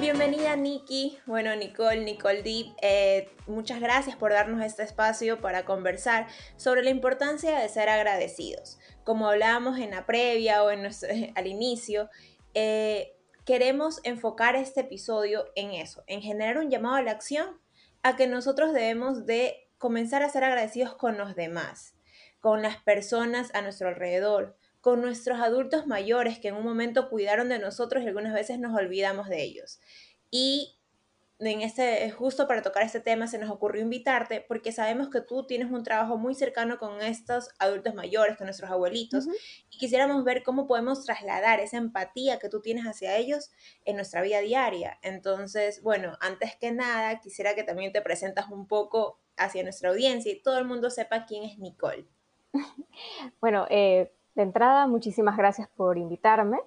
Bienvenida Nikki, bueno Nicole, Nicole Deep, eh, muchas gracias por darnos este espacio para conversar sobre la importancia de ser agradecidos. Como hablábamos en la previa o en al inicio, eh, queremos enfocar este episodio en eso, en generar un llamado a la acción, a que nosotros debemos de comenzar a ser agradecidos con los demás, con las personas a nuestro alrededor, con nuestros adultos mayores que en un momento cuidaron de nosotros y algunas veces nos olvidamos de ellos. Y en este, justo para tocar este tema se nos ocurrió invitarte porque sabemos que tú tienes un trabajo muy cercano con estos adultos mayores, con nuestros abuelitos, y quisiéramos ver cómo podemos trasladar esa empatía que tú tienes hacia ellos en nuestra vida diaria. Entonces, bueno, antes que nada, quisiera que también te presentas un poco hacia nuestra audiencia y todo el mundo sepa quién es Nicole. Bueno, eh, de entrada, muchísimas gracias por invitarme.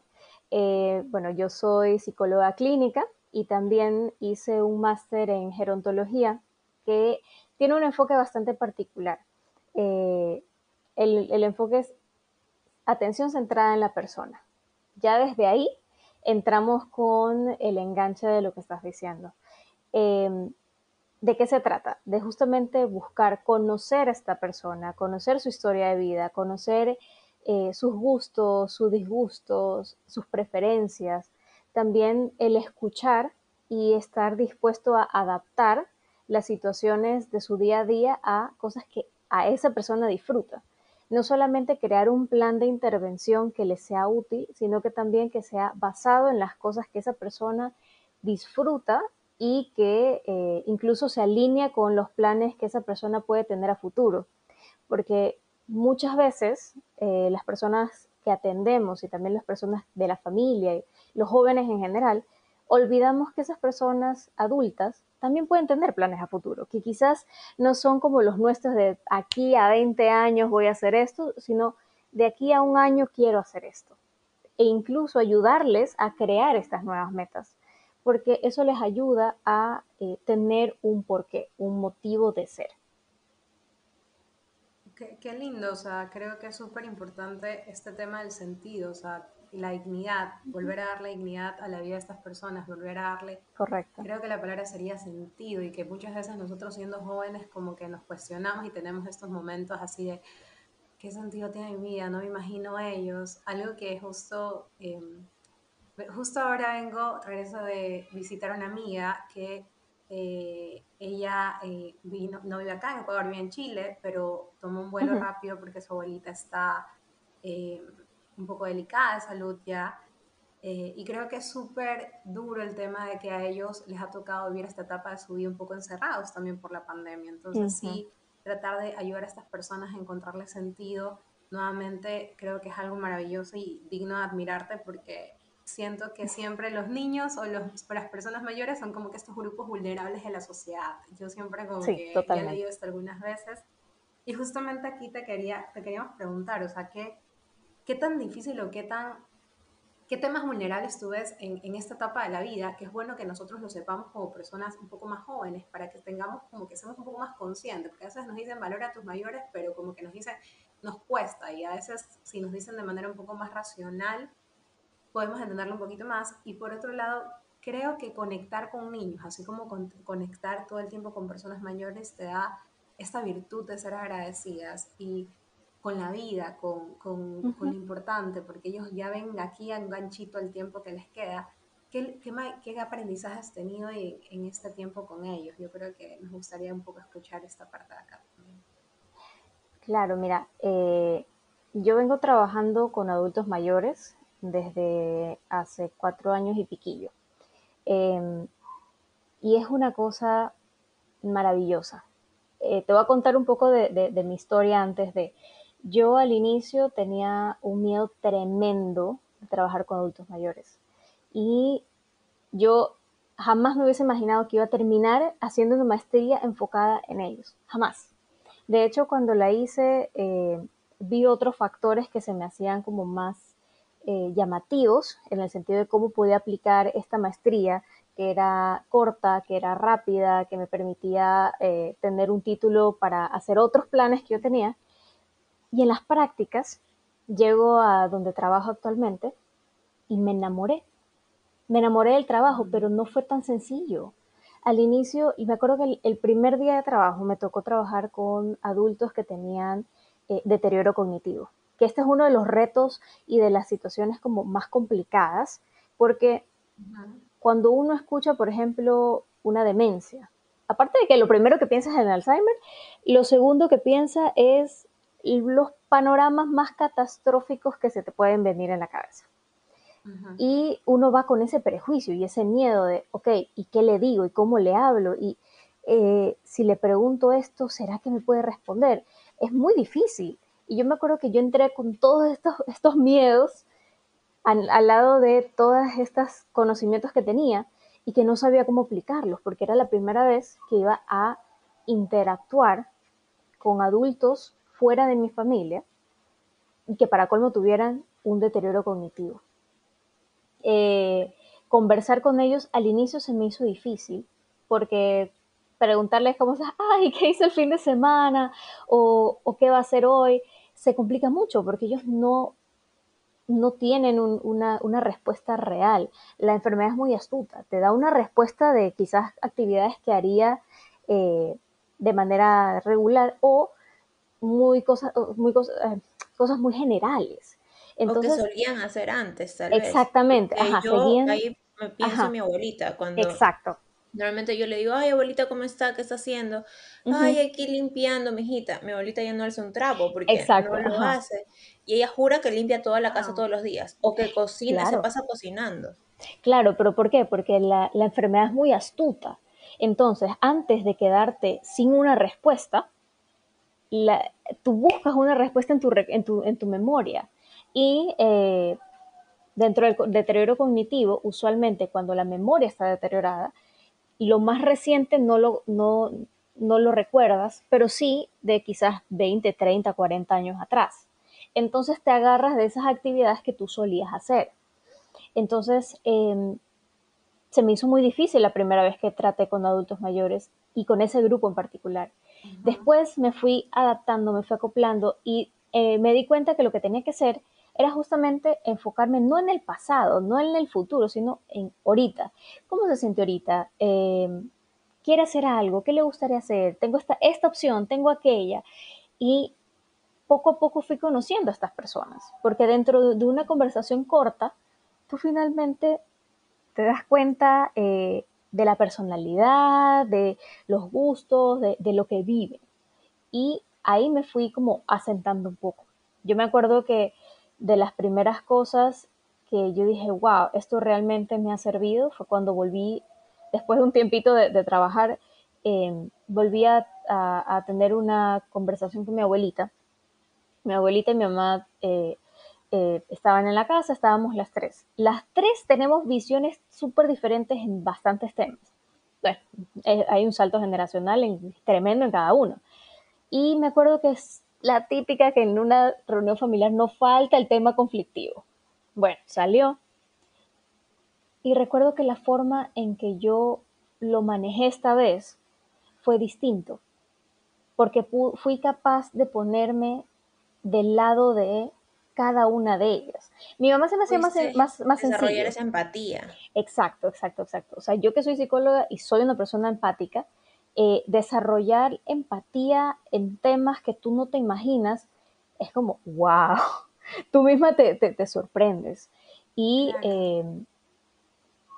Eh, bueno, yo soy psicóloga clínica y también hice un máster en gerontología que tiene un enfoque bastante particular. Eh, el, enfoque es atención centrada en la persona. Ya desde ahí entramos con el enganche de lo que estás diciendo. Em, ¿De qué se trata? De justamente buscar conocer a esta persona, conocer su historia de vida, conocer eh, sus gustos, sus disgustos, sus preferencias, también el escuchar y estar dispuesto a adaptar las situaciones de su día a día a cosas que a esa persona disfruta. No solamente crear un plan de intervención que le sea útil, sino que también que sea basado en las cosas que esa persona disfruta y que eh, incluso se alinea con los planes que esa persona puede tener a futuro. Porque muchas veces eh, las personas que atendemos y también las personas de la familia y los jóvenes en general, olvidamos que esas personas adultas también pueden tener planes a futuro, que quizás no son como los nuestros de aquí a 20 años voy a hacer esto, sino de aquí a un año quiero hacer esto. E incluso ayudarles a crear estas nuevas metas, porque eso les ayuda a eh, tener un porqué, un motivo de ser. Qué, lindo, o sea, creo que es súper importante este tema del sentido, o sea, la dignidad, volver a darle dignidad a la vida de estas personas, volver a darle... Correcto. Creo que la palabra sería sentido y que muchas veces nosotros siendo jóvenes como que nos cuestionamos y tenemos estos momentos así de, ¿qué sentido tiene mi vida? No me imagino ellos. Algo que justo, em, justo ahora vengo, regreso de visitar a una amiga que eh, ella eh, vino, no vive acá en Ecuador, vive en Chile, pero tomó un vuelo rápido porque su abuelita está eh, un poco delicada de salud ya. y creo que es súper duro el tema de que a ellos les ha tocado vivir esta etapa de su vida un poco encerrados también por la pandemia. Entonces, sí, tratar de ayudar a estas personas a encontrarle sentido, nuevamente creo que es algo maravilloso y digno de admirarte porque siento que siempre los niños o los, las personas mayores son como que estos grupos vulnerables de la sociedad. Yo siempre como que ya he leído esto algunas veces. Y justamente aquí te, quería, te queríamos preguntar, o sea, ¿qué, qué tan difícil o qué tan... ¿Qué temas vulnerables tú ves en, en esta etapa de la vida? Que es bueno que nosotros lo sepamos como personas un poco más jóvenes, para que tengamos como que seamos un poco más conscientes, porque a veces nos dicen valor a tus mayores, pero como que nos dicen, nos cuesta, y a veces si nos dicen de manera un poco más racional, podemos entenderlo un poquito más. Y por otro lado, creo que conectar con niños, así como conectar todo el tiempo con personas mayores, te da esta virtud de ser agradecidas y con la vida, con, con, con lo importante, porque ellos ya ven aquí a un ganchito el tiempo que les queda. ¿Qué, qué, qué aprendizaje has tenido en, en, este tiempo con ellos? Yo creo que nos gustaría un poco escuchar esta parte de acá también. Claro, mira, eh, yo vengo trabajando con adultos mayores desde hace cuatro años y piquillo. Em, y es una cosa maravillosa. Eh, te voy a contar un poco de, mi historia antes de... Yo al inicio tenía un miedo tremendo de trabajar con adultos mayores. Y yo jamás me hubiese imaginado que iba a terminar haciendo una maestría enfocada en ellos. Jamás. De hecho, cuando la hice, eh, vi otros factores que se me hacían como más eh, llamativos en el sentido de cómo podía aplicar esta maestría que era corta, que era rápida, que me permitía eh, tener un título para hacer otros planes que yo tenía. Y en las prácticas llego a donde trabajo actualmente y me enamoré. Me enamoré del trabajo, pero no fue tan sencillo. Al inicio, y me acuerdo que el, primer día de trabajo me tocó trabajar con adultos que tenían eh, deterioro cognitivo, que este es uno de los retos y de las situaciones como más complicadas, porque cuando uno escucha, por ejemplo, una demencia, aparte de que lo primero que piensa es en Alzheimer, lo segundo que piensa es los panoramas más catastróficos que se te pueden venir en la cabeza. Y uno va con ese prejuicio y ese miedo de, ok, ¿y qué le digo? ¿Y cómo le hablo? Y eh, si le pregunto esto, ¿será que me puede responder? Es muy difícil. Y yo me acuerdo que yo entré con todos estos, estos miedos al, lado de todos estos conocimientos que tenía y que no sabía cómo aplicarlos, porque era la primera vez que iba a interactuar con adultos fuera de mi familia y que para colmo tuvieran un deterioro cognitivo. Eh, conversar con ellos al inicio se me hizo difícil porque preguntarles cómo ay, ¿qué hizo el fin de semana? O, qué va a hacer hoy, se complica mucho porque ellos no, no tienen una, respuesta real. La enfermedad es muy astuta, te da una respuesta de quizás actividades que haría eh, de manera regular o muy cosas, muy eh, cosas muy generales. Entonces, o que solían hacer antes, tal vez. Exactamente. Ajá, yo ahí me pienso en mi abuelita cuando... Exacto. Normalmente yo le digo, ay, abuelita, ¿cómo está? ¿Qué está haciendo? Ay, aquí limpiando, mijita. Mi abuelita ya no hace un trapo porque no lo hace. Y ella jura que limpia toda la casa todos los días. O que cocina, se pasa cocinando. Claro, pero ¿por qué? Porque la, la enfermedad es muy astuta. Entonces, antes de quedarte sin una respuesta, la, tú buscas una respuesta en tu, en tu, en tu memoria. Y eh, dentro del deterioro cognitivo, usualmente cuando la memoria está deteriorada, lo más reciente no lo, no, no lo recuerdas, pero sí de quizás 20, 30, 40 años atrás. Entonces te agarras de esas actividades que tú solías hacer. Entonces, em, se me hizo muy difícil la primera vez que traté con adultos mayores y con ese grupo en particular. Después me fui adaptando, me fui acoplando y eh, me di cuenta que lo que tenía que hacer era justamente enfocarme no en el pasado, no en el futuro, sino en ahorita. ¿Cómo se siente ahorita? Em, ¿Quiere hacer algo? ¿Qué le gustaría hacer? Tengo esta, esta opción, tengo aquella. Y poco a poco fui conociendo a estas personas, porque dentro de una conversación corta, tú finalmente te das cuenta eh, de la personalidad, de los gustos, de, de, lo que viven. Y ahí me fui como asentando un poco. Yo me acuerdo que de las primeras cosas que yo dije, wow, esto realmente me ha servido, fue cuando volví, después de un tiempito de, trabajar, em, volví a, tener una conversación con mi abuelita. Mi abuelita y mi mamá eh, eh, estaban en la casa, estábamos las tres. Las tres tenemos visiones súper diferentes en bastantes temas. Bueno, eh, hay un salto generacional tremendo en cada uno. Y me acuerdo que la típica que en una reunión familiar no falta el tema conflictivo. Bueno, salió. Y recuerdo que la forma en que yo lo manejé esta vez fue distinto, porque fui capaz de ponerme del lado de cada una de ellas. Mi mamá se me hacía más, más, más Desarrollar esa empatía. Exacto, exacto, exacto. O sea, yo que soy psicóloga y soy una persona empática, eh, desarrollar empatía en temas que tú no te imaginas, es como, wow, tú misma te, te, sorprendes. Y eh,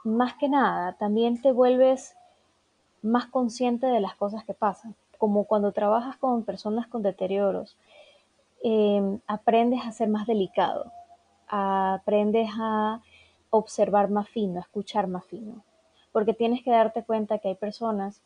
más que nada, también te vuelves más consciente de las cosas que pasan, como cuando trabajas con personas con deterioros, em, aprendes a ser más delicado, aprendes a observar más fino, a escuchar más fino, porque tienes que darte cuenta que hay personas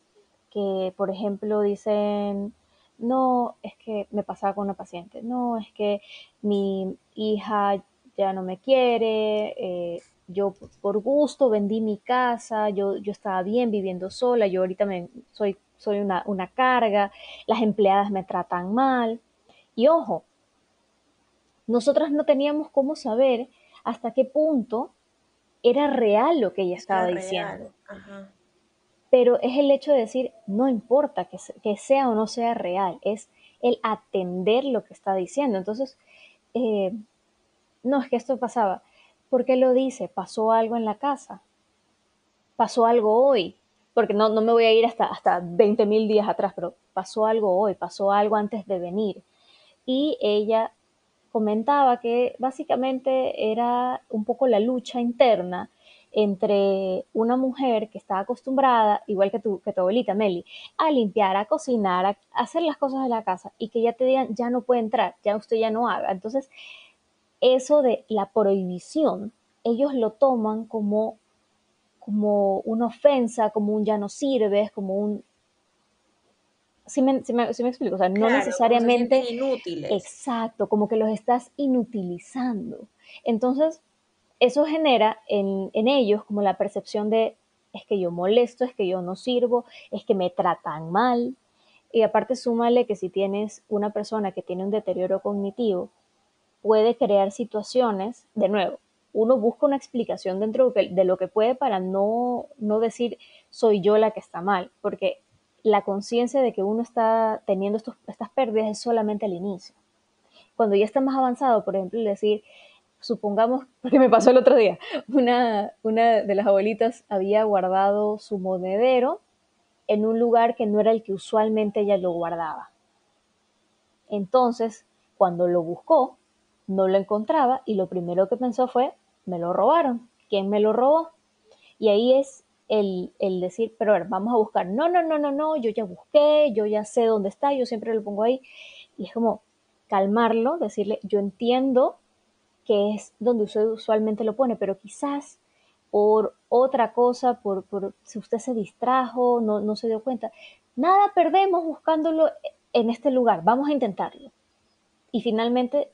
que, por ejemplo, dicen, no, es que me pasaba con una paciente, no, es que mi hija ya no me quiere, eh, yo por gusto vendí mi casa, yo, yo estaba bien viviendo sola, yo ahorita me, soy soy una, una carga, las empleadas me tratan mal. Y ojo, nosotras no teníamos cómo saber hasta qué punto era real lo que ella estaba diciendo. Pero es el hecho de decir, no importa que, sea o no sea real, es el atender lo que está diciendo. Entonces, eh, no, es que esto pasaba. ¿Por qué lo dice? ¿Pasó algo en la casa? ¿Pasó algo hoy? Porque no, no me voy a ir hasta, hasta 20 mil días atrás, pero pasó algo hoy, pasó algo antes de venir. Y ella comentaba que básicamente era un poco la lucha interna entre una mujer que está acostumbrada, igual que tu, que tu abuelita Meli, a limpiar, a cocinar, a hacer las cosas de la casa y que ya te digan, ya no puede entrar, ya usted ya no haga. Entonces, eso de la prohibición, ellos lo toman como, como una ofensa, como un ya no sirves, como un si me, me, explico, o sea, no necesariamente... inútiles. Exacto, como que los estás inutilizando. Entonces, eso genera en, en, ellos como la percepción de es que yo molesto, es que yo no sirvo, es que me tratan mal. Y aparte súmale que si tienes una persona que tiene un deterioro cognitivo, puede crear situaciones, de nuevo, uno busca una explicación dentro de lo que puede para no, no decir soy yo la que está mal, porque la conciencia de que uno está teniendo estos, estas pérdidas es solamente al inicio. Cuando ya está más avanzado, por ejemplo, decir, supongamos, porque me pasó el otro día, una, una de las abuelitas había guardado su monedero en un lugar que no era el que usualmente ella lo guardaba. Entonces, cuando lo buscó, no lo encontraba y lo primero que pensó fue, me lo robaron. ¿Quién me lo robó? Y ahí es el, decir, pero a ver, vamos a buscar. No, no, no, no, no, yo ya busqué, yo ya sé dónde está, yo siempre lo pongo ahí. Y es como calmarlo, decirle, yo entiendo que es donde usted usualmente lo pone, pero quizás por otra cosa, por, por si usted se distrajo, no, no se dio cuenta, nada perdemos buscándolo en este lugar, vamos a intentarlo. Y finalmente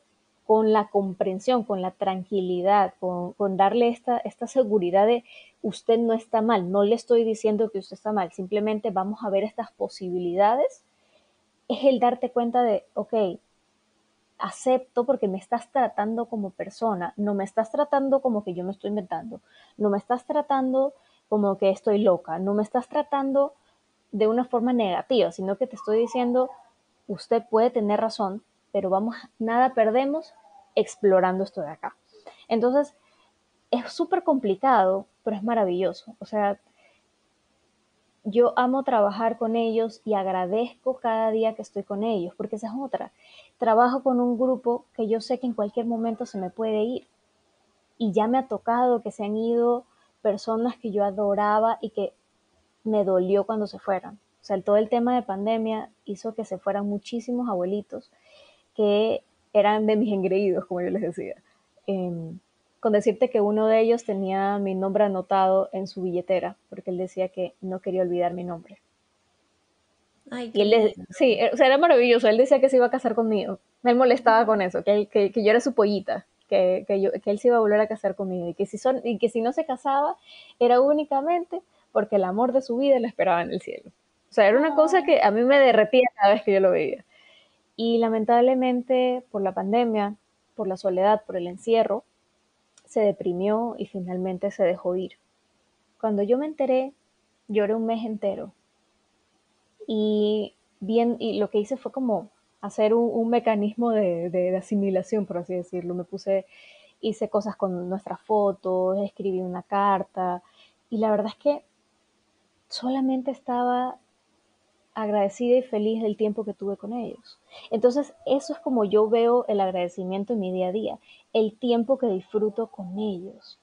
con la comprensión, con la tranquilidad, con, darle esta, esta seguridad de usted no está mal, no le estoy diciendo que usted está mal, simplemente vamos a ver estas posibilidades, es el darte cuenta de, ok, acepto porque me estás tratando como persona, no me estás tratando como que yo me estoy inventando, no me estás tratando como que estoy loca, no me estás tratando de una forma negativa, sino que te estoy diciendo, usted puede tener razón, pero vamos, nada perdemos explorando esto de acá. Entonces, es súper complicado, pero es maravilloso. O sea, yo amo trabajar con ellos y agradezco cada día que estoy con ellos, porque esa es otra. Trabajo con un grupo que yo sé que en cualquier momento se me puede ir. Y ya me ha tocado que se han ido personas que yo adoraba y que me dolió cuando se fueran. O sea, todo el tema de pandemia hizo que se fueran muchísimos abuelitos que eran de mis engreídos, como yo les decía. Em, con decirte que uno de ellos tenía mi nombre anotado en su billetera, porque él decía que no quería olvidar mi nombre. Ay, y él sí, o sea, era maravilloso. Él decía que se iba a casar conmigo. Me molestaba con eso, que, que, que yo era su pollita, que, que, yo, que él se iba a volver a casar conmigo y que, si son, y que si no se casaba era únicamente porque el amor de su vida le esperaba en el cielo. O sea, era una cosa que a mí me derretía cada vez que yo lo veía. Y lamentablemente por la pandemia, por la soledad, por el encierro, se deprimió y finalmente se dejó ir. Cuando yo me enteré, lloré un mes entero. Y, bien, y lo que hice fue como hacer un, mecanismo de, de, asimilación, por así decirlo. Me puse, hice cosas con nuestras fotos, escribí una carta. Y la verdad es que solamente estaba agradecida y feliz del tiempo que tuve con ellos. Entonces, eso es como yo veo el agradecimiento en mi día a día, el tiempo que disfruto con ellos,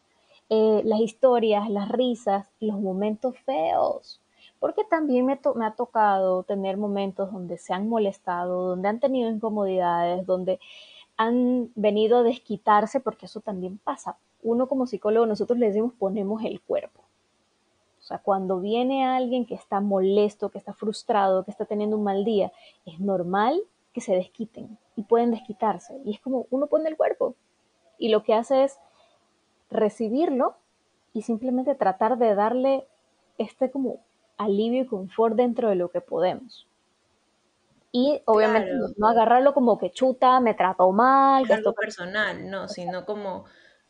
eh, las historias, las risas, los momentos feos, porque también me, me ha tocado tener momentos donde se han molestado, donde han tenido incomodidades, donde han venido a desquitarse, porque eso también pasa. Uno como psicólogo, nosotros le decimos ponemos el cuerpo sea, cuando viene alguien que está molesto, que está frustrado, que está teniendo un mal día, es normal que se desquiten y pueden desquitarse. Y es como uno pone el cuerpo y lo que hace es recibirlo y simplemente tratar de darle este como alivio y confort dentro de lo que podemos. Y obviamente no agarrarlo como que chuta, me trató mal. Algo personal, no, sino como,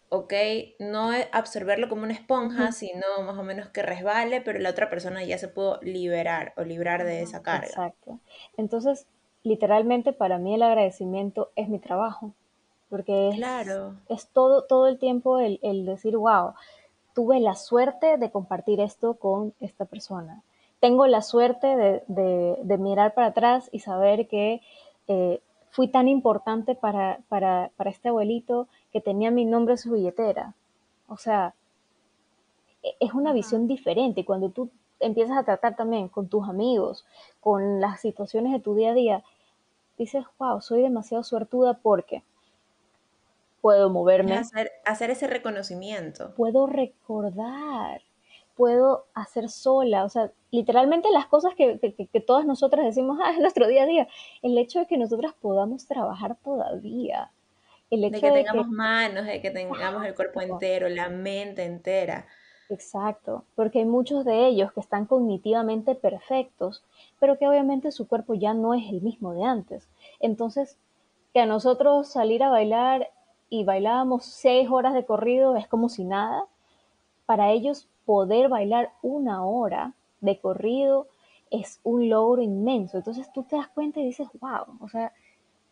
ok, no absorberlo como una esponja, sino más o menos que resbale, pero la otra persona ya se pudo liberar o librar de esa carga. Exacto. Entonces, literalmente para mí el agradecimiento es mi trabajo, porque es, claro. es todo, todo el tiempo el, el decir, wow, tuve la suerte de compartir esto con esta persona. Tengo la suerte de, de, mirar para atrás y saber que eh, fui tan importante para, para, para, este abuelito que tenía mi nombre en su billetera. O sea, e, es una visión diferente. Cuando tú empiezas a tratar también con tus amigos, con las situaciones de tu día a día, dices, wow, soy demasiado suertuda porque puedo moverme. Hacer, hacer ese reconocimiento. Puedo recordar, puedo hacer sola, o sea, literalmente las cosas que, que, todas nosotras decimos, ah, es nuestro día a día, el hecho de que nosotras podamos trabajar todavía. El hecho de que tengamos manos, de que tengamos el cuerpo entero, la mente entera. Exacto, porque hay muchos de ellos que están cognitivamente perfectos, pero que obviamente su cuerpo ya no es el mismo de antes. Entonces, que a nosotros salir a bailar y bailábamos seis horas de corrido es como si nada. Para ellos poder bailar una hora de corrido es un logro inmenso. Entonces tú te das cuenta y dices, wow, o sea,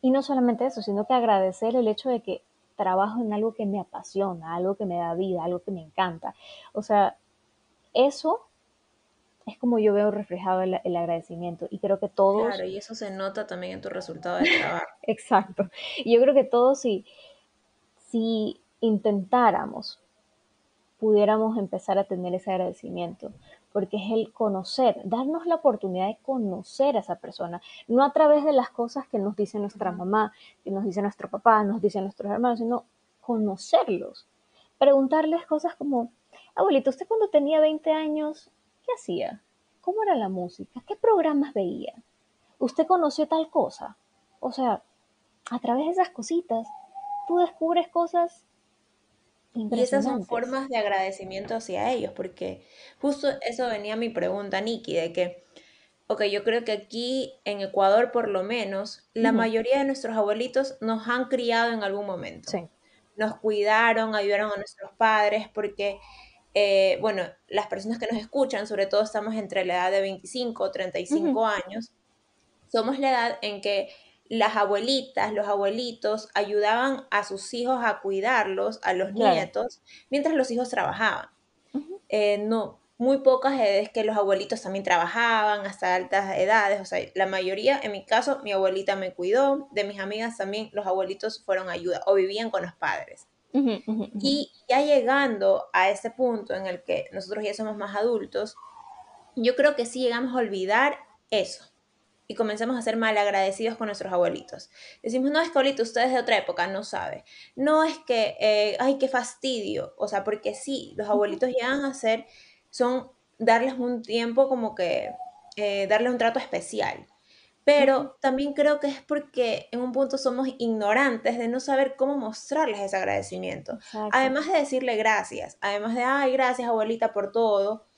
y no solamente eso, sino que agradecer el hecho de que trabajo en algo que me apasiona, algo que me da vida, algo que me encanta. O sea, eso es como yo veo reflejado el, el, agradecimiento y creo que todos... Claro, y eso se nota también en tu resultado de trabajo. Exacto. Y yo creo que todos, si, si intentáramos, pudiéramos empezar a tener ese agradecimiento, porque es el conocer, darnos la oportunidad de conocer a esa persona, no a través de las cosas que nos dice nuestra mamá, que nos dice nuestro papá, nos dicen nuestros hermanos, sino conocerlos, preguntarles cosas como, abuelito, ¿usted cuando tenía 20 años, qué hacía? ¿Cómo era la música? ¿Qué programas veía? ¿Usted conoció tal cosa? O sea, a través de esas cositas tú descubres cosas y esas son formas de agradecimiento hacia ellos, porque justo eso venía mi pregunta, Nikki, de que, ok, yo creo que aquí en Ecuador por lo menos, la mayoría de nuestros abuelitos nos han criado en algún momento. Sí. Nos cuidaron, ayudaron a nuestros padres, porque, eh, bueno, las personas que nos escuchan, sobre todo estamos entre la edad de 25 o 35 años, somos la edad en que las abuelitas, los abuelitos ayudaban a sus hijos a cuidarlos, a los nietos, mientras los hijos trabajaban. Eh, no, muy pocas es que los abuelitos también trabajaban hasta altas edades, o sea, la mayoría, en mi caso, mi abuelita me cuidó, de mis amigas también los abuelitos fueron ayuda o vivían con los padres. y ya llegando a ese punto en el que nosotros ya somos más adultos, yo creo que sí llegamos a olvidar eso y comencemos a ser malagradecidos con nuestros abuelitos. Decimos, no es que abuelito, ustedes de otra época, no sabe. No es que, eh, ay, qué fastidio. O sea, porque sí, los abuelitos llegan a ser, son darles un tiempo como que, eh, darles un trato especial. Pero también creo que es porque en un punto somos ignorantes de no saber cómo mostrarles ese agradecimiento. Además de decirle gracias, además de, ay, gracias abuelita por todo,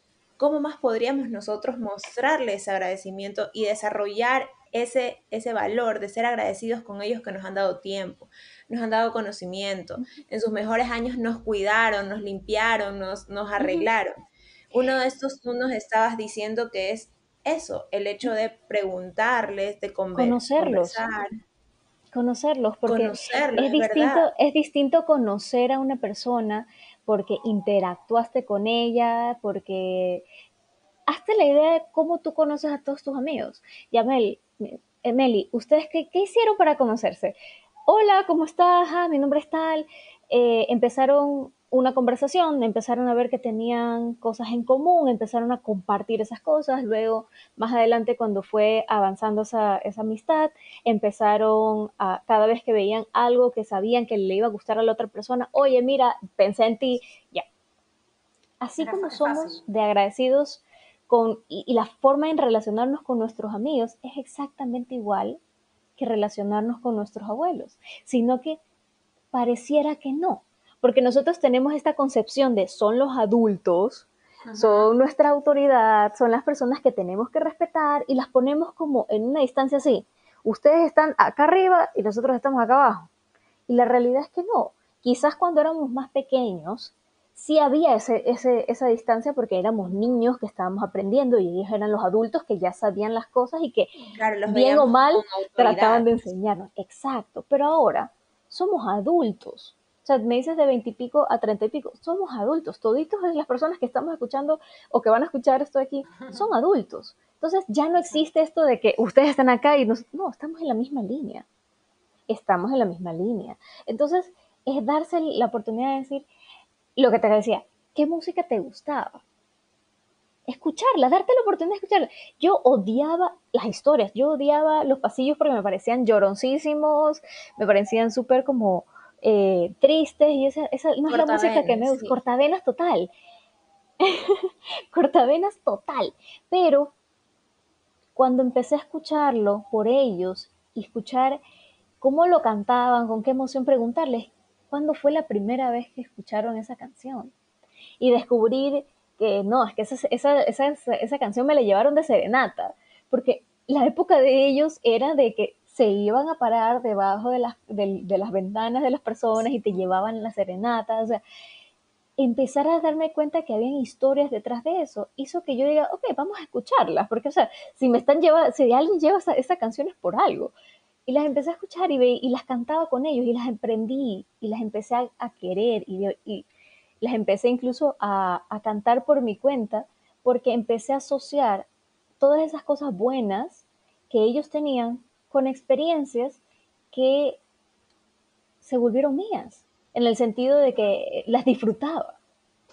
¿cómo más podríamos nosotros mostrarle ese agradecimiento y desarrollar ese, ese valor de ser agradecidos con ellos que nos han dado tiempo, nos han dado conocimiento, en sus mejores años nos cuidaron, nos limpiaron, nos, nos arreglaron? Uno de estos tú nos estabas diciendo que es eso, el hecho de preguntarles, de conocerlos. Conocerlos, porque es, distinto, es distinto conocer a una persona porque interactuaste con ella, porque hazte la idea de cómo tú conoces a todos tus amigos. Ya, Mel, eh, Meli, ¿ustedes qué, hicieron para conocerse? Hola, ¿cómo estás? Ah, mi nombre es tal. Eh, empezaron una conversación, empezaron a ver que tenían cosas en común, empezaron a compartir esas cosas, luego más adelante cuando fue avanzando esa, esa, amistad, empezaron a, cada vez que veían algo que sabían que le iba a gustar a la otra persona, oye, mira, pensé en ti, ya. Así como somos de agradecidos con, y, y la forma en relacionarnos con nuestros amigos es exactamente igual que relacionarnos con nuestros abuelos, sino que pareciera que no porque nosotros tenemos esta concepción de son los adultos, son nuestra autoridad, son las personas que tenemos que respetar y las ponemos como en una distancia así. Ustedes están acá arriba y nosotros estamos acá abajo. Y la realidad es que no. Quizás cuando éramos más pequeños, sí había ese, esa distancia porque éramos niños que estábamos aprendiendo y ellos eran los adultos que ya sabían las cosas y que bien o mal trataban de enseñarnos. Exacto, pero ahora somos adultos. Sea, me dices de veintipico a treinta y pico, somos adultos. Toditos las personas que estamos escuchando o que van a escuchar esto aquí son adultos. Entonces ya no existe esto de que ustedes están acá y nos... No, estamos en la misma línea. Estamos en la misma línea. Entonces es darse la oportunidad de decir, lo que te decía, ¿qué música te gustaba? Escucharla, darte la oportunidad de escucharla. Yo odiaba las historias, yo odiaba los pasillos porque me parecían lloroncísimos, me parecían súper como eh, tristes y esa, esa no es la música que me gusta. Cortavenas total. Cortavenas total. Pero cuando empecé a escucharlo por ellos y escuchar cómo lo cantaban, con qué emoción preguntarles, ¿cuándo fue la primera vez que escucharon esa canción? Y descubrir que no, es que esa, esa, esa, esa canción me la llevaron de serenata, porque la época de ellos era de que se iban a parar debajo de las, de, las ventanas de las personas y te llevaban la serenata, o sea, empezar a darme cuenta que habían historias detrás de eso, hizo que yo diga, ok, vamos a escucharlas, porque, o sea, si me están llevando, si alguien lleva esa, esa canción es por algo. Y las empecé a escuchar y, y las cantaba con ellos y las emprendí y las empecé a, querer y, y, las empecé incluso a, a cantar por mi cuenta porque empecé a asociar todas esas cosas buenas que ellos tenían con experiencias que se volvieron mías, en el sentido de que las disfrutaba.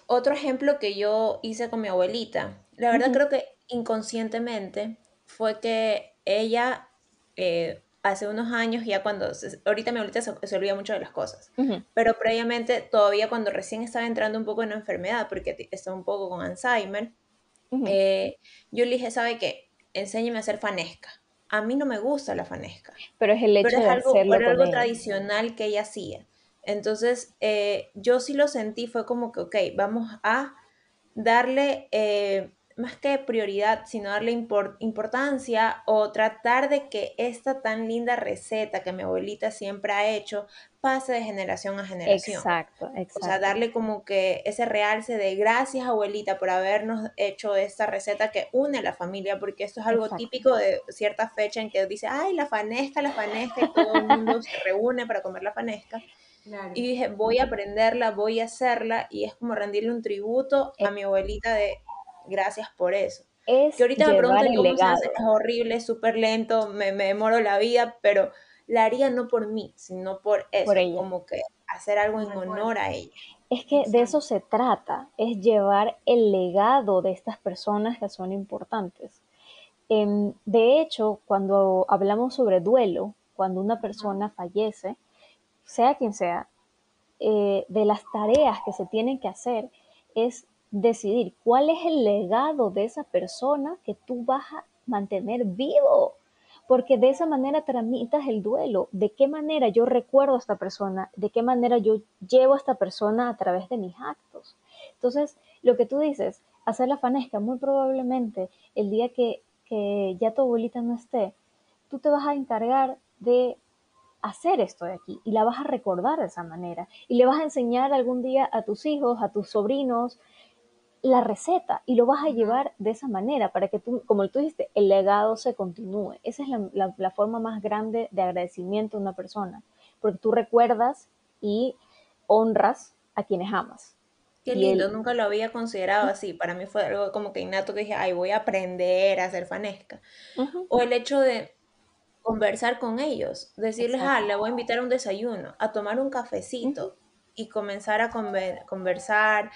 Otro ejemplo que yo hice con mi abuelita, la verdad creo que inconscientemente fue que ella eh, hace unos años, ya cuando, ahorita mi abuelita se, olvida mucho de las cosas, pero previamente, todavía cuando recién estaba entrando un poco en la enfermedad, porque está un poco con Alzheimer, eh, yo le dije, ¿sabe qué? Enséñeme a hacer fanesca. A mí no me gusta la fanesca. Pero es el hecho de algo, hacerlo pero algo tradicional que ella hacía. Entonces, eh, yo sí lo sentí, fue como que, ok, vamos a darle eh, más que prioridad, sino darle importancia o tratar de que esta tan linda receta que mi abuelita siempre ha hecho pase de generación a generación. Exacto, exacto. O sea, darle como que ese realce de gracias abuelita por habernos hecho esta receta que une a la familia, porque esto es algo típico de cierta fecha en que dice, ay, la fanesca, la fanesca, y todo el mundo se reúne para comer la fanesca. Y dije, voy a aprenderla, voy a hacerla, y es como rendirle un tributo a mi abuelita de gracias por eso. Es que ahorita me preguntan cómo se hace, es horrible, súper lento, me, me demoro la vida, pero la haría no por mí, sino por eso, por ella. como que hacer algo en honor a ella. Es que de eso se trata, es llevar el legado de estas personas que son importantes. Em, de hecho, cuando hablamos sobre duelo, cuando una persona fallece, sea quien sea, eh, de las tareas que se tienen que hacer es decidir cuál es el legado de esa persona que tú vas a mantener vivo, porque de esa manera tramitas el duelo, de qué manera yo recuerdo a esta persona, de qué manera yo llevo a esta persona a través de mis actos. Entonces, lo que tú dices, hacer la fanesca, muy probablemente el día que, que ya tu abuelita no esté, tú te vas a encargar de hacer esto de aquí y la vas a recordar de esa manera. Y le vas a enseñar algún día a tus hijos, a tus sobrinos, la receta y lo vas a llevar de esa manera para que tú, como tú dijiste, el legado se continúe. Esa es la, forma más grande de agradecimiento a una persona, porque tú recuerdas y honras a quienes amas. Qué lindo, nunca lo había considerado así. Para mí fue algo como que innato que dije, ay, voy a aprender a hacer fanesca. O el hecho de conversar con ellos, decirles, ah, le voy a invitar a un desayuno, a tomar un cafecito y comenzar a conversar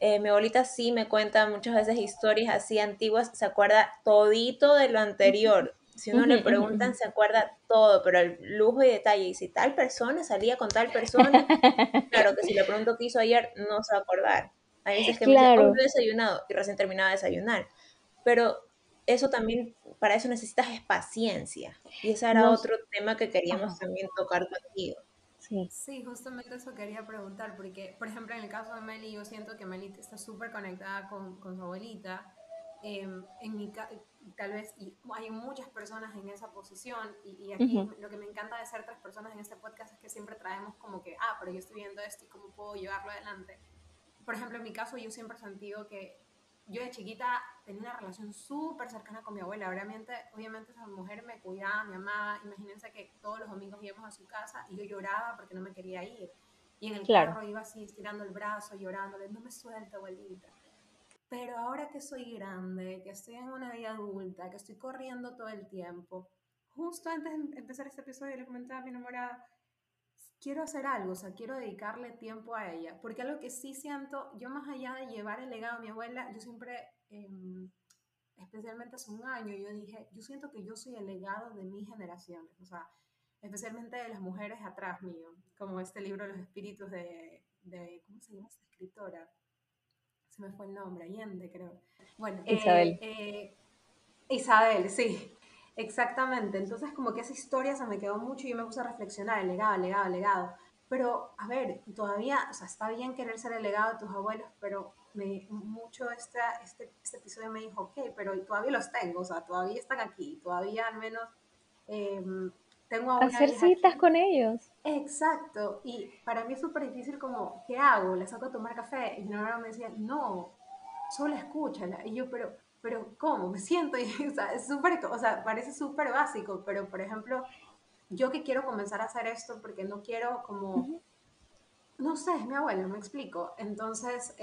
eh, mi abuelita sí me cuenta muchas veces historias así antiguas, se acuerda todito de lo anterior. Si uno le preguntan, se acuerda todo, pero el lujo y detalle. Y si tal persona salía con tal persona, claro que si le pregunto qué hizo ayer, no se va a acordar. Hay veces que me oh, he desayunado y recién terminaba de desayunar. Pero eso también, para eso necesitas paciencia. Y ese era otro tema que queríamos también tocar contigo. Sí. Sí, justamente eso quería preguntar, porque, por ejemplo, en el caso de Meli, yo siento que Meli está súper conectada con, con, su abuelita. Em, en mi tal vez, y hay muchas personas en esa posición, y, y aquí lo que me encanta de ser tres personas en este podcast es que siempre traemos como que, ah, pero yo estoy viendo esto y cómo puedo llevarlo adelante. Por ejemplo, en mi caso, yo siempre he sentido que yo de chiquita tenía una relación súper cercana con mi abuela. Obviamente, obviamente esa mujer me cuidaba, me amaba. Imagínense que todos los domingos íbamos a su casa y yo lloraba porque no me quería ir. Y en el carro iba así estirando el brazo, llorándole, no me suelta, abuelita. Pero ahora que soy grande, que estoy en una vida adulta, que estoy corriendo todo el tiempo, justo antes de empezar este episodio le comentaba a mi enamorada, quiero hacer algo, o sea, quiero dedicarle tiempo a ella, porque algo que sí siento, yo más allá de llevar el legado a mi abuela, yo siempre, em, especialmente hace un año, yo dije, yo siento que yo soy el legado de mis generaciones, o sea, especialmente de las mujeres atrás mío, como este libro Los Espíritus de, de ¿cómo se llama esta escritora? Se me fue el nombre, Allende creo. Bueno, Isabel. Eh, eh, Isabel, sí. Exactamente, entonces como que esa historia se me quedó mucho y yo me puse a reflexionar, el legado, el legado, el legado. Pero, a ver, todavía, o sea, está bien querer ser el legado de tus abuelos, pero me, mucho este, este, este episodio me dijo, ok, pero todavía los tengo, o sea, todavía están aquí, todavía al menos em, tengo a Hacer citas con ellos. Exacto, y para mí es súper difícil como, ¿qué hago? ¿Le saco a tomar café? Y mi me decía, no, solo escúchala. Y yo, pero pero ¿cómo? Me siento, y, o sea, es súper, o sea, parece súper básico, pero por ejemplo, yo que quiero comenzar a hacer esto porque no quiero como, no sé, es mi abuela, me explico, entonces eh,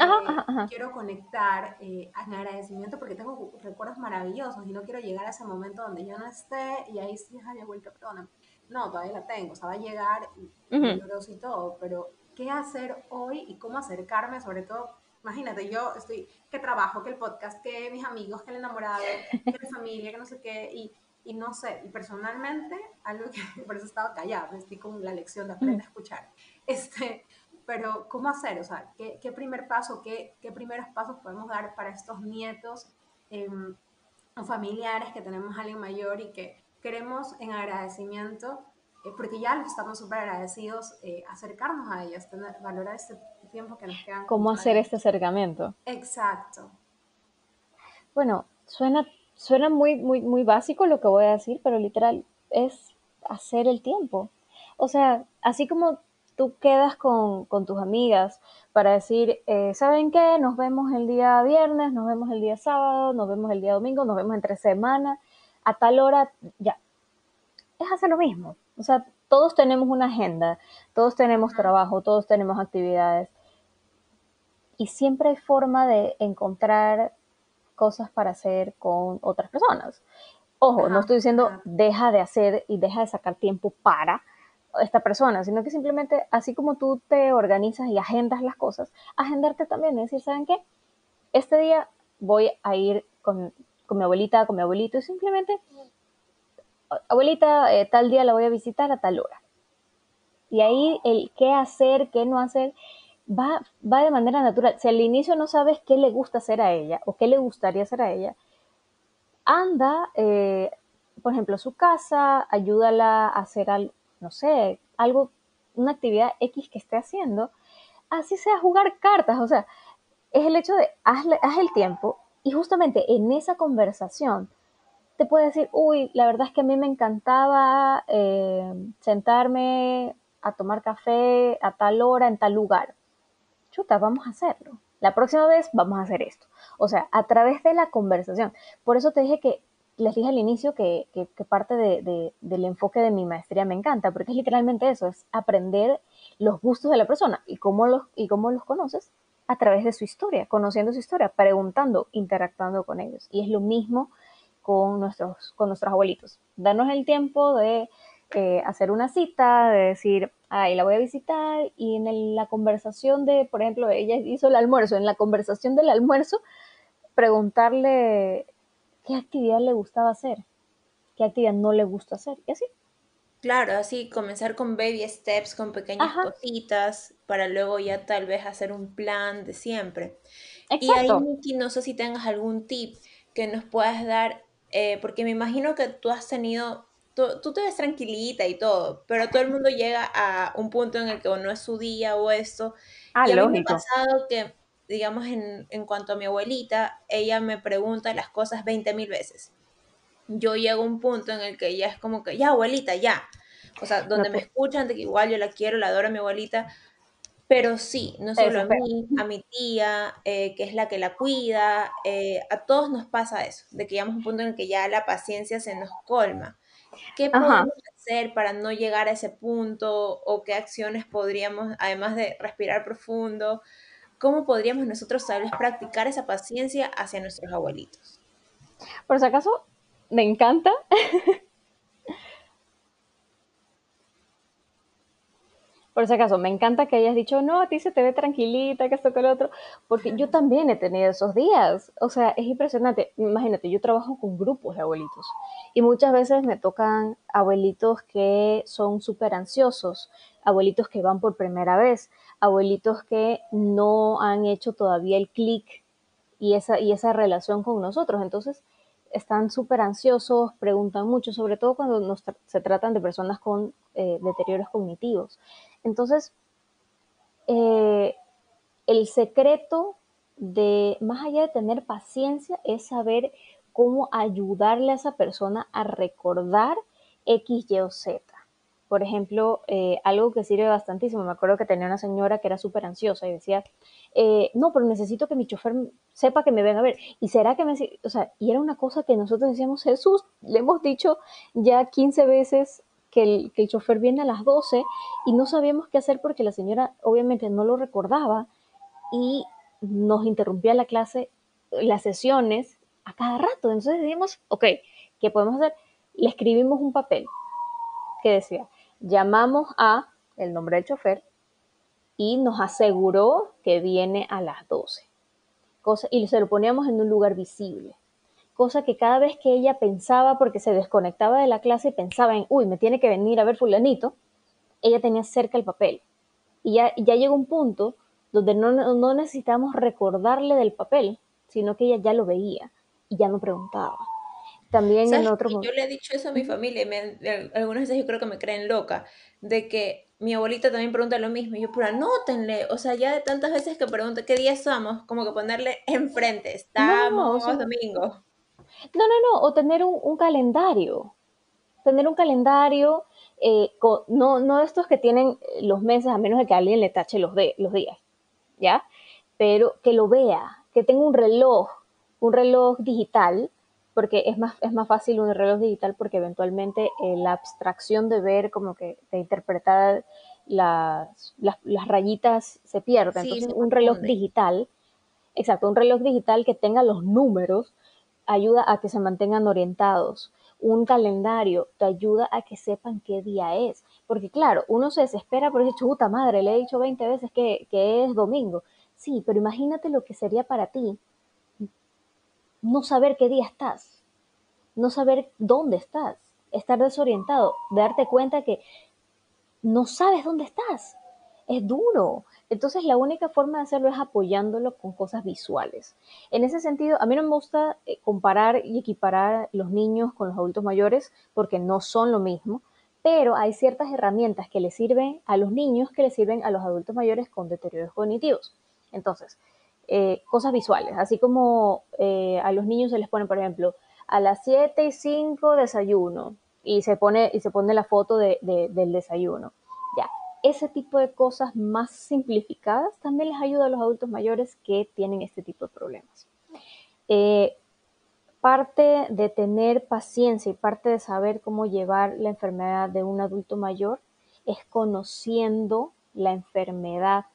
quiero conectar eh, en agradecimiento porque tengo recuerdos maravillosos y no quiero llegar a ese momento donde yo no esté y ahí sí, ay, abuelita, perdona, no, todavía la tengo, o sea, va a llegar y, y todo, pero ¿qué hacer hoy y cómo acercarme, sobre todo Imagínate, yo estoy, que trabajo, que el podcast, que mis amigos, que el enamorado, que mi familia, que no sé qué, y, y no sé, y personalmente, algo que por eso estaba callada, estoy con la lección de aprender a escuchar. Este, pero, ¿cómo hacer? O sea, ¿qué, qué primer paso, qué, qué, primeros pasos podemos dar para estos nietos em, o familiares que tenemos a alguien mayor y que queremos en agradecimiento, eh, porque ya estamos súper agradecidos, eh, acercarnos a ellos, tener, valorar este tiempo que nos quedan. ¿Cómo hacer este acercamiento? Exacto. Bueno, suena, suena muy, muy, muy básico lo que voy a decir, pero literal es hacer el tiempo. O sea, así como tú quedas con, tus amigas para decir, eh, ¿saben qué? Nos vemos el día viernes, nos vemos el día sábado, nos vemos el día domingo, nos vemos entre semana, a tal hora, ya. Es hacer lo mismo. O sea, todos tenemos una agenda, todos tenemos trabajo, todos tenemos actividades y siempre hay forma de encontrar cosas para hacer con otras personas. Ojo, no estoy diciendo deja de hacer y deja de sacar tiempo para esta persona, sino que simplemente así como tú te organizas y agendas las cosas, agendarte también, es decir, ¿saben qué? Este día voy a ir con, mi abuelita, con mi abuelito y simplemente, abuelita, eh, tal día la voy a visitar a tal hora. Y ahí el qué hacer, qué no hacer, va, va de manera natural. Si al inicio no sabes qué le gusta hacer a ella o qué le gustaría hacer a ella, anda, eh, por ejemplo, a su casa, ayúdala a hacer algo, no sé, algo, una actividad X que esté haciendo, así sea jugar cartas, o sea, es el hecho de hazle, haz el tiempo y justamente en esa conversación te puede decir, uy, la verdad es que a mí me encantaba eh, sentarme a tomar café a tal hora en tal lugar vamos a hacerlo. La próxima vez vamos a hacer esto. O sea, a través de la conversación. Por eso te dije que, les dije al inicio que, parte del enfoque de mi maestría me encanta, porque es literalmente eso, es aprender los gustos de la persona y cómo los, y cómo los conoces a través de su historia, conociendo su historia, preguntando, interactuando con ellos. Y es lo mismo con nuestros, con nuestros abuelitos. Danos el tiempo de eh, hacer una cita, de decir, ay, la voy a visitar y en la conversación de, por ejemplo, ella hizo el almuerzo, en la conversación del almuerzo, preguntarle qué actividad le gustaba hacer, qué actividad no le gusta hacer, y así. Claro, así comenzar con baby steps, con pequeñas cositas, para luego ya tal vez hacer un plan de siempre. Y ahí, no sé si tengas algún tip que nos puedas dar, eh, porque me imagino que tú has tenido tú, te ves tranquilita y todo, pero todo el mundo llega a un punto en el que no es su día o esto. Ah, y a mí me ha pasado que, digamos, en, en, cuanto a mi abuelita, ella me pregunta las cosas 20 mil veces. Yo llego a un punto en el que ella es como que, ya, abuelita, ya. O sea, donde me escuchan de que igual yo la quiero, la adoro a mi abuelita, pero sí, no solo a mí, a mi tía, eh, que es la que la cuida, eh, a todos nos pasa eso, de que llegamos a un punto en el que ya la paciencia se nos colma. ¿Qué podemos hacer para no llegar a ese punto o qué acciones podríamos, además de respirar profundo, cómo podríamos nosotros tal vez practicar esa paciencia hacia nuestros abuelitos? Por si acaso, me encanta Por si acaso, me encanta que hayas dicho, no, a ti se te ve tranquilita, que esto, que lo otro, porque yo también he tenido esos días. O sea, es impresionante. Imagínate, yo trabajo con grupos de abuelitos y muchas veces me tocan abuelitos que son súper ansiosos, abuelitos que van por primera vez, abuelitos que no han hecho todavía el clic y esa, y esa relación con nosotros. Entonces, están súper ansiosos, preguntan mucho, sobre todo cuando se tratan de personas con eh, deterioros cognitivos. Entonces, eh, el secreto de, más allá de tener paciencia, es saber cómo ayudarle a esa persona a recordar X, Y o Z. Por ejemplo, eh, algo que sirve bastantísimo, me acuerdo que tenía una señora que era súper ansiosa y decía, eh, no, pero necesito que mi chofer sepa que me venga a ver. Y será que me... O sea, y era una cosa que nosotros decíamos, Jesús, le hemos dicho ya 15 veces que el, chofer viene a las 12 y no sabíamos qué hacer porque la señora obviamente no lo recordaba y nos interrumpía la clase, las sesiones a cada rato. Entonces decimos, ok, ¿qué podemos hacer? Le escribimos un papel que decía, llamamos a el nombre del chofer y nos aseguró que viene a las 12. Cosa, y se lo poníamos en un lugar visible cosa que cada vez que ella pensaba, porque se desconectaba de la clase y pensaba en, uy, me tiene que venir a ver fulanito, ella tenía cerca el papel. Y ya, ya llegó un punto donde no, no necesitamos recordarle del papel, sino que ella ya lo veía y ya no preguntaba. También en otro Yo le he dicho eso a mi familia y me, algunas veces yo creo que me creen loca, de que mi abuelita también pregunta lo mismo y yo, pero anótenle, o sea, ya de tantas veces que pregunta qué día estamos, como que ponerle enfrente, estamos domingo. No, no, no, o tener un, calendario. Tener un calendario, eh, no, no estos que tienen los meses, a menos de que alguien le tache los, de, los días, ¿ya? Pero que lo vea, que tenga un reloj, un reloj digital, porque es más, es más fácil un reloj digital porque eventualmente eh, la abstracción de ver, como que de interpretar las, las, rayitas se pierde. Entonces, un reloj digital, exacto, un reloj digital que tenga los números ayuda a que se mantengan orientados. Un calendario te ayuda a que sepan qué día es. Porque claro, uno se desespera por decir, chuta madre, le he dicho 20 veces que, que es domingo. Sí, pero imagínate lo que sería para ti no saber qué día estás, no saber dónde estás, estar desorientado, darte cuenta que no sabes dónde estás. Es duro, entonces la única forma de hacerlo es apoyándolo con cosas visuales. En ese sentido, a mí no me gusta eh, comparar y equiparar los niños con los adultos mayores porque no son lo mismo, pero hay ciertas herramientas que le sirven a los niños que le sirven a los adultos mayores con deterioros cognitivos. Entonces, eh, cosas visuales, así como eh, a los niños se les pone, por ejemplo, a las 7 y 5 desayuno y se pone, y se pone la foto del desayuno ese tipo de cosas más simplificadas también les ayuda a los adultos mayores que tienen este tipo de problemas. Eh, parte de tener paciencia y parte de saber cómo llevar la enfermedad de un adulto mayor es conociendo la enfermedad,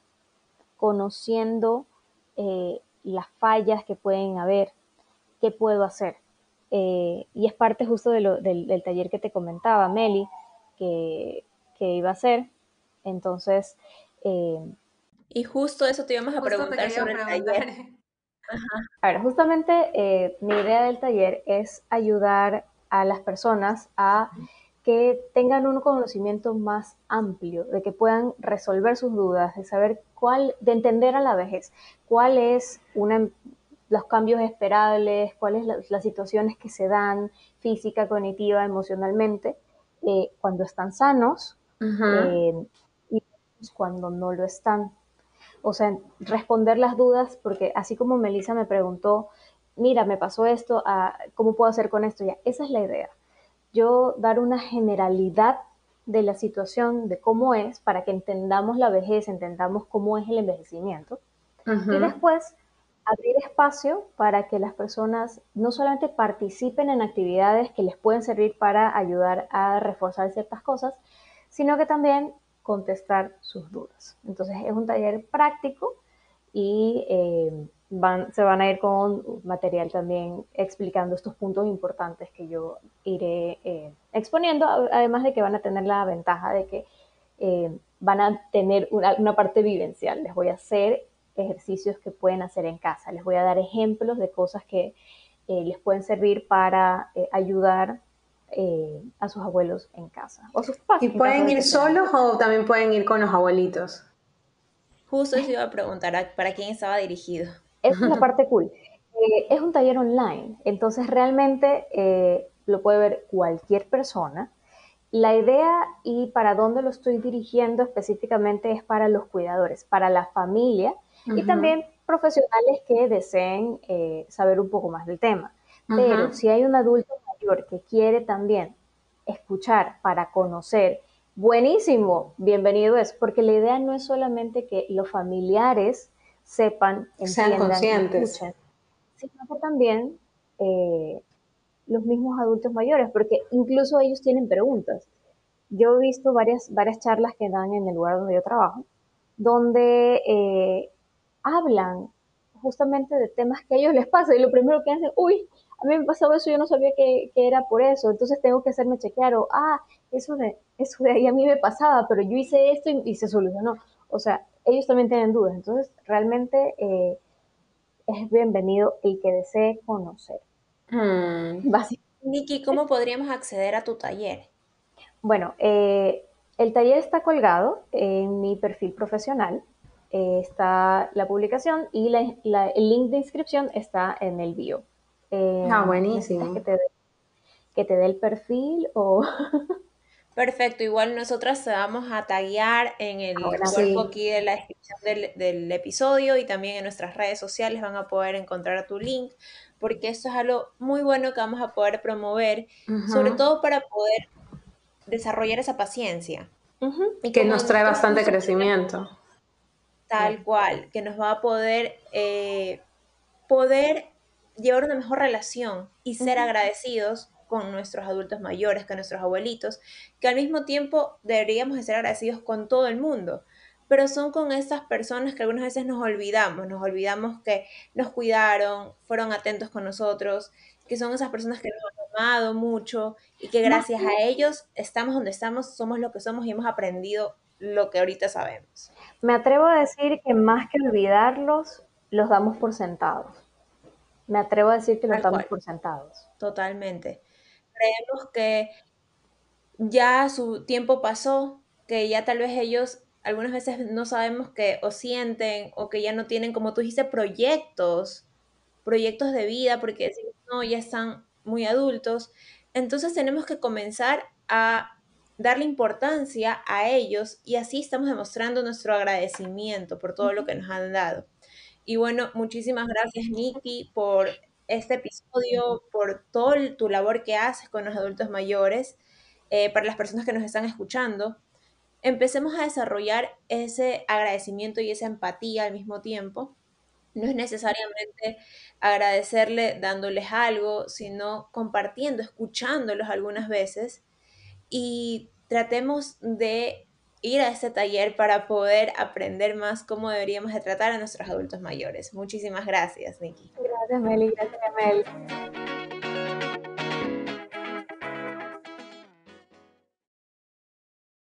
conociendo eh, las fallas que pueden haber, qué puedo hacer. Eh, y es parte justo del, taller que te comentaba, Meli, que, que iba a hacer, entonces... Eh, y justo eso te íbamos a preguntar sobre el taller. A ver, justamente eh, mi idea del taller es ayudar a las personas a que tengan un conocimiento más amplio, de que puedan resolver sus dudas, de saber cuál, de entender a la vejez, cuáles una, los cambios esperables, cuáles las situaciones que se dan física, cognitiva, emocionalmente, eh, cuando están sanos eh, y cuando no lo están. O sea, responder las dudas, porque así como Melissa me preguntó, mira, me pasó esto, ah, ¿cómo puedo hacer con esto? Ya, esa es la idea. Yo dar una generalidad de la situación, de cómo es, para que entendamos la vejez, entendamos cómo es el envejecimiento. Y después abrir espacio para que las personas no solamente participen en actividades que les pueden servir para ayudar a reforzar ciertas cosas, sino que también contestar sus dudas. Entonces es un taller práctico y eh, se van a ir con material también explicando estos puntos importantes que yo iré eh, exponiendo, además de que van a tener la ventaja de que eh, van a tener una, parte vivencial. Les voy a hacer ejercicios que pueden hacer en casa, les voy a dar ejemplos de cosas que les pueden servir para ayudar a sus abuelos en casa. O sus ¿Y pueden ir solos o también pueden ir con los abuelitos? Justo eso iba a preguntar, ¿para quién estaba dirigido? es una parte cool. Eh, es un taller online, entonces realmente eh, lo puede ver cualquier persona. La idea y para dónde lo estoy dirigiendo específicamente es para los cuidadores, para la familia y también profesionales que deseen eh, saber un poco más del tema. Pero si hay un adulto mayor que quiere también escuchar para conocer, buenísimo, bienvenido es, porque la idea no es solamente que los familiares sepan, entiendan, escuchen, sino que también eh, los mismos adultos mayores, porque incluso ellos tienen preguntas. Yo he visto varias, varias charlas que dan en el lugar donde yo trabajo, donde eh, hablan justamente de temas que a ellos les pasa y lo primero que hacen, uy, a mí me pasado eso, yo no sabía que, que, era por eso, entonces tengo que hacerme chequear o, ah, eso de, eso de ahí a mí me pasaba, pero yo hice esto y, y se solucionó. O sea, ellos también tienen dudas. Entonces, realmente eh, es bienvenido el que desee conocer. Hmm. Nikki, ¿cómo podríamos acceder a tu taller? Bueno, eh, el taller está colgado en mi perfil profesional. Eh, está la publicación y el link de inscripción está en el bio. Ah, buenísimo. Que te, que te dé el perfil o... Perfecto, igual nosotras te vamos a taguear en el cuerpo aquí de la descripción del, episodio y también en nuestras redes sociales van a poder encontrar tu link, porque esto es algo muy bueno que vamos a poder promover, sobre todo para poder desarrollar esa paciencia. Y que nos trae bastante crecimiento. Tal cual, que nos va a poder, eh, poder llevar una mejor relación y ser agradecidos con nuestros adultos mayores, con nuestros abuelitos, que al mismo tiempo deberíamos de ser agradecidos con todo el mundo, pero son con esas personas que algunas veces nos olvidamos, nos olvidamos que nos cuidaron, fueron atentos con nosotros, que son esas personas que nos han amado mucho y que gracias a ellos estamos donde estamos, somos lo que somos y hemos aprendido lo que ahorita sabemos. Me atrevo a decir que más que olvidarlos, los damos por sentados. Me atrevo a decir que los damos por sentados. Totalmente creemos que ya su tiempo pasó, que ya tal vez ellos algunas veces no sabemos que o sienten o que ya no tienen, como tú dijiste, proyectos, proyectos de vida, porque no, ya están muy adultos. Entonces tenemos que comenzar a darle importancia a ellos y así estamos demostrando nuestro agradecimiento por todo lo que nos han dado. Y bueno, muchísimas gracias Nikki por este episodio, por toda tu labor que haces con los adultos mayores, eh, para las personas que nos están escuchando. Empecemos a desarrollar ese agradecimiento y esa empatía al mismo tiempo. No es necesariamente agradecerle dándoles algo, sino compartiendo, escuchándolos algunas veces y tratemos de ir a este taller para poder aprender más cómo deberíamos de tratar a nuestros adultos mayores. Muchísimas gracias, Nikki. Gracias, Meli. Gracias, Meli.